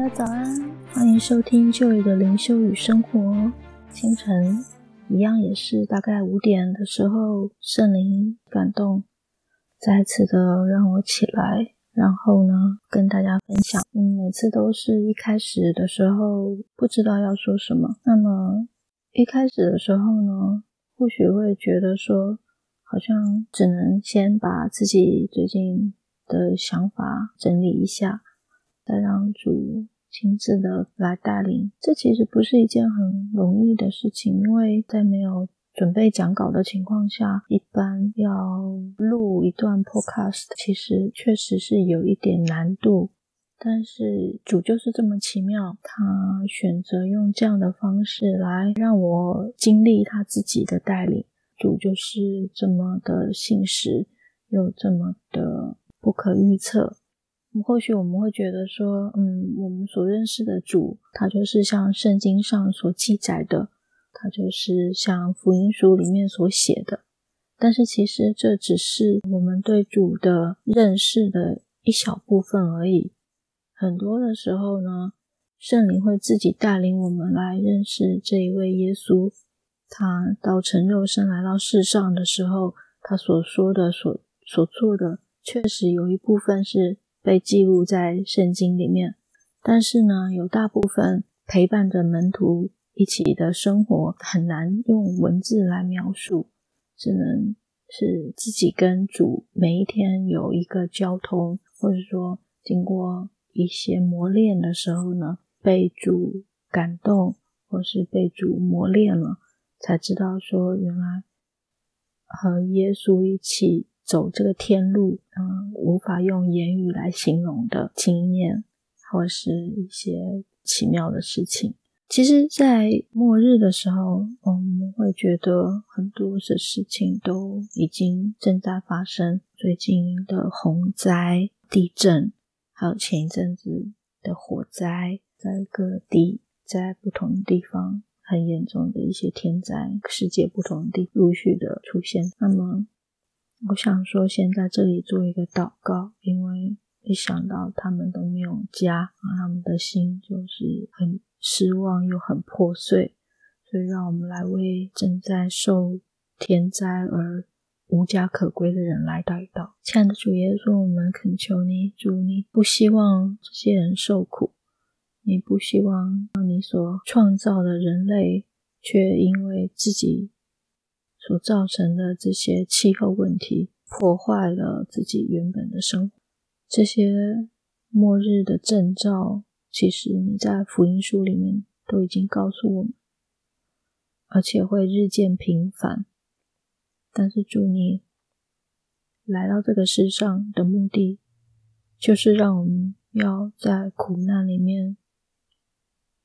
大家早安，欢迎收听旧友的灵修与生活。清晨一样也是大概五点的时候，圣灵感动，再次的让我起来，然后呢跟大家分享。嗯，每次都是一开始的时候不知道要说什么，那么一开始的时候呢，或许会觉得说，好像只能先把自己最近的想法整理一下。再让主亲自的来带领，这其实不是一件很容易的事情，因为在没有准备讲稿的情况下，一般要录一段 podcast，其实确实是有一点难度。但是主就是这么奇妙，他选择用这样的方式来让我经历他自己的带领。主就是这么的信实，又这么的不可预测。或许我们会觉得说，嗯，我们所认识的主，他就是像圣经上所记载的，他就是像福音书里面所写的。但是其实这只是我们对主的认识的一小部分而已。很多的时候呢，圣灵会自己带领我们来认识这一位耶稣。他到成肉身来到世上的时候，他所说的、所所做的，确实有一部分是。被记录在圣经里面，但是呢，有大部分陪伴着门徒一起的生活很难用文字来描述，只能是自己跟主每一天有一个交通，或者说经过一些磨练的时候呢，被主感动，或是被主磨练了，才知道说原来和耶稣一起。走这个天路，嗯，无法用言语来形容的经验，或是一些奇妙的事情。其实，在末日的时候，我们会觉得很多的事情都已经正在发生。最近的洪灾、地震，还有前一阵子的火灾，在各地，在不同地方，很严重的一些天灾，世界不同地陆续的出现。那么，我想说，先在这里做一个祷告，因为一想到他们都没有家，他们的心就是很失望又很破碎，所以让我们来为正在受天灾而无家可归的人来祷告。亲爱的主耶稣，我们恳求你，主，你不希望这些人受苦，你不希望让你所创造的人类却因为自己。所造成的这些气候问题，破坏了自己原本的生活。这些末日的征兆，其实你在福音书里面都已经告诉我们，而且会日渐频繁。但是主，你来到这个世上的目的，就是让我们要在苦难里面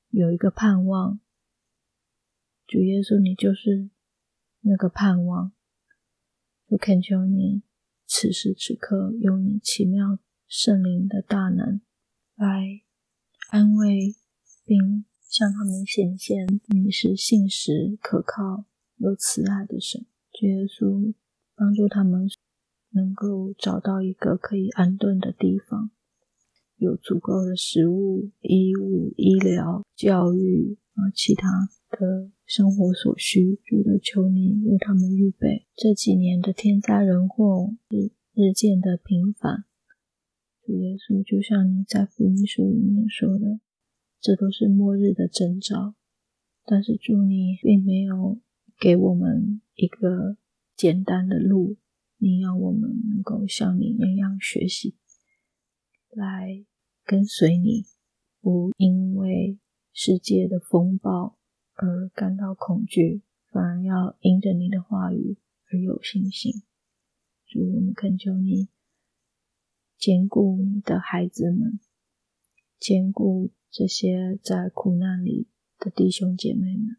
有一个盼望。主耶稣，你就是。那个盼望，我恳求你，此时此刻用你奇妙圣灵的大能来安慰，并向他们显现你是信实、可靠、有慈爱的神。主耶稣，帮助他们能够找到一个可以安顿的地方，有足够的食物、衣物、医疗、教育啊，其他。的生活所需，主的求你为他们预备。这几年的天灾人祸日日渐的频繁，主耶稣就像你在福音书里面说的，这都是末日的征兆。但是主你并没有给我们一个简单的路，你要我们能够像你那样学习，来跟随你，不因为世界的风暴。而感到恐惧，反而要因着你的话语而有信心。主，我们恳求你坚固你的孩子们，坚固这些在苦难里的弟兄姐妹们。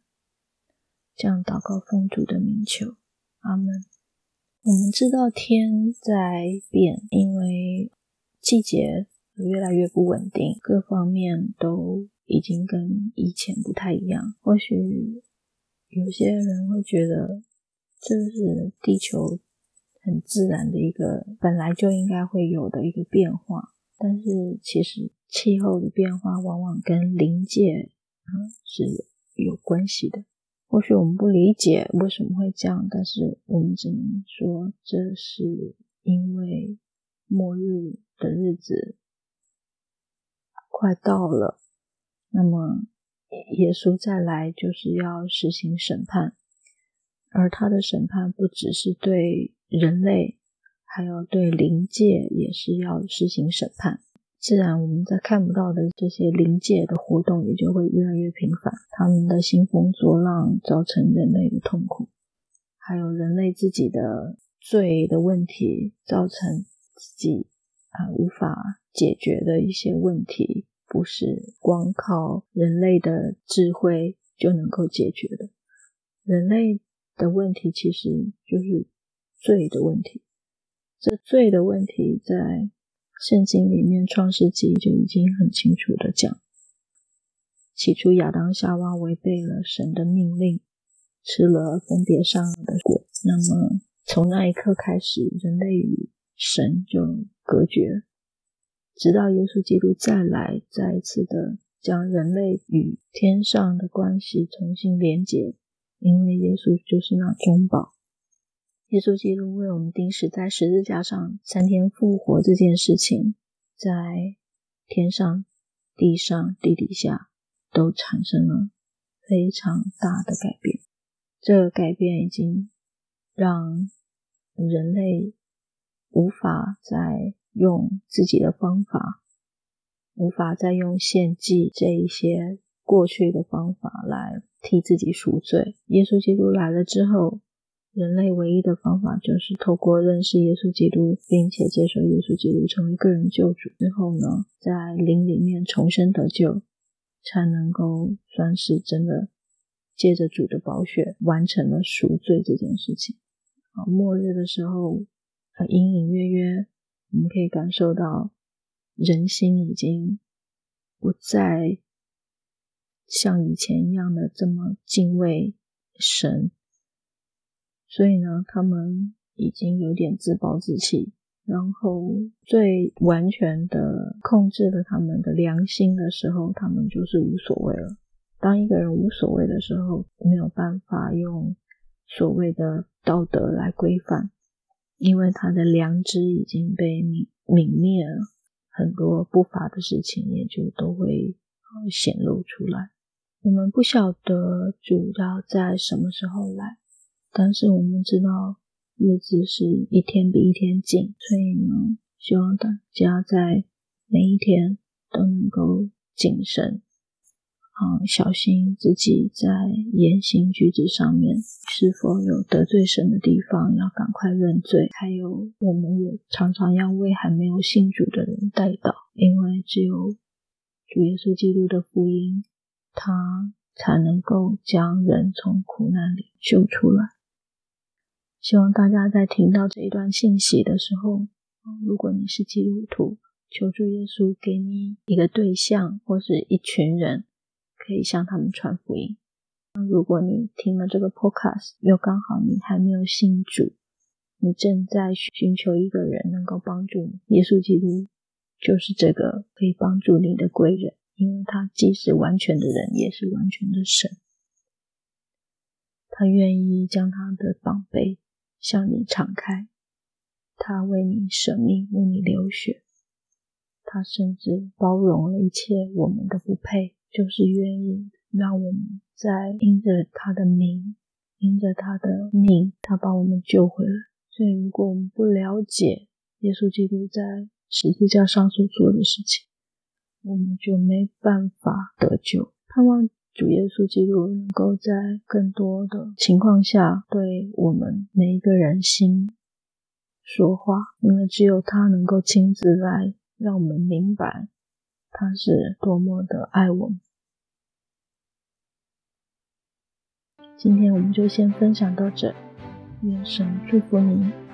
这样祷告奉主的名求，阿门。我们知道天在变，因为季节越来越不稳定，各方面都。已经跟以前不太一样。或许有些人会觉得这是地球很自然的一个本来就应该会有的一个变化。但是其实气候的变化往往跟临界啊是有有关系的。或许我们不理解为什么会这样，但是我们只能说这是因为末日的日子快到了，那么耶稣再来就是要实行审判，而他的审判不只是对人类，还有对灵界也是要实行审判。自然，我们在看不到的这些灵界的活动也就会越来越频繁。他们的兴风作浪，造成人类的痛苦，还有人类自己的罪的问题，造成自己啊无法解决的一些问题，不是光靠人类的智慧就能够解决的。人类的问题其实就是罪的问题。这罪的问题在。圣经里面，《创世纪》就已经很清楚的讲，起初亚当夏娃违背了神的命令，吃了分别善恶的果。那么从那一刻开始，人类与神就隔绝，直到耶稣基督再来，再一次的将人类与天上的关系重新连接，因为耶稣就是那中保。耶稣基督为我们钉死在十字架上，三天复活这件事情，在天上、地上、地底下都产生了非常大的改变。这个改变已经让人类无法再用自己的方法，无法再用献祭这一些过去的方法来替自己赎罪。耶稣基督来了之后。人类唯一的方法就是透过认识耶稣基督，并且接受耶稣基督成为个人救主之后呢，在灵里面重生得救，才能够算是真的借着主的宝血完成了赎罪这件事情。啊，末日的时候，隐隐约约我们可以感受到人心已经不再像以前一样的这么敬畏神。所以呢，他们已经有点自暴自弃，然后最完全的控制了他们的良心的时候，他们就是无所谓了。当一个人无所谓的时候，没有办法用所谓的道德来规范，因为他的良知已经被泯泯灭了，很多不法的事情也就都会显露出来。我们不晓得主要在什么时候来。但是我们知道日子是一天比一天紧，所以呢，希望大家在每一天都能够谨慎，啊，小心自己在言行举止上面是否有得罪神的地方，要赶快认罪。还有，我们也常常要为还没有信主的人代祷，因为只有主耶稣基督的福音，他才能够将人从苦难里救出来。希望大家在听到这一段信息的时候，如果你是基督徒，求助耶稣给你一个对象或是一群人，可以向他们传福音。那如果你听了这个 podcast，又刚好你还没有信主，你正在寻求一个人能够帮助你，耶稣基督就是这个可以帮助你的贵人，因为他既是完全的人，也是完全的神，他愿意将他的宝贝。向你敞开，他为你舍命，为你流血，他甚至包容了一切我们的不配，就是愿意让我们在因着他的名，因着他的命，他把我们救回来。所以，如果我们不了解耶稣基督在十字架上所做的事情，我们就没办法得救。盼望。主耶稣基督能够在更多的情况下对我们每一个人心说话，因为只有他能够亲自来让我们明白他是多么的爱我们。今天我们就先分享到这，愿神祝福您。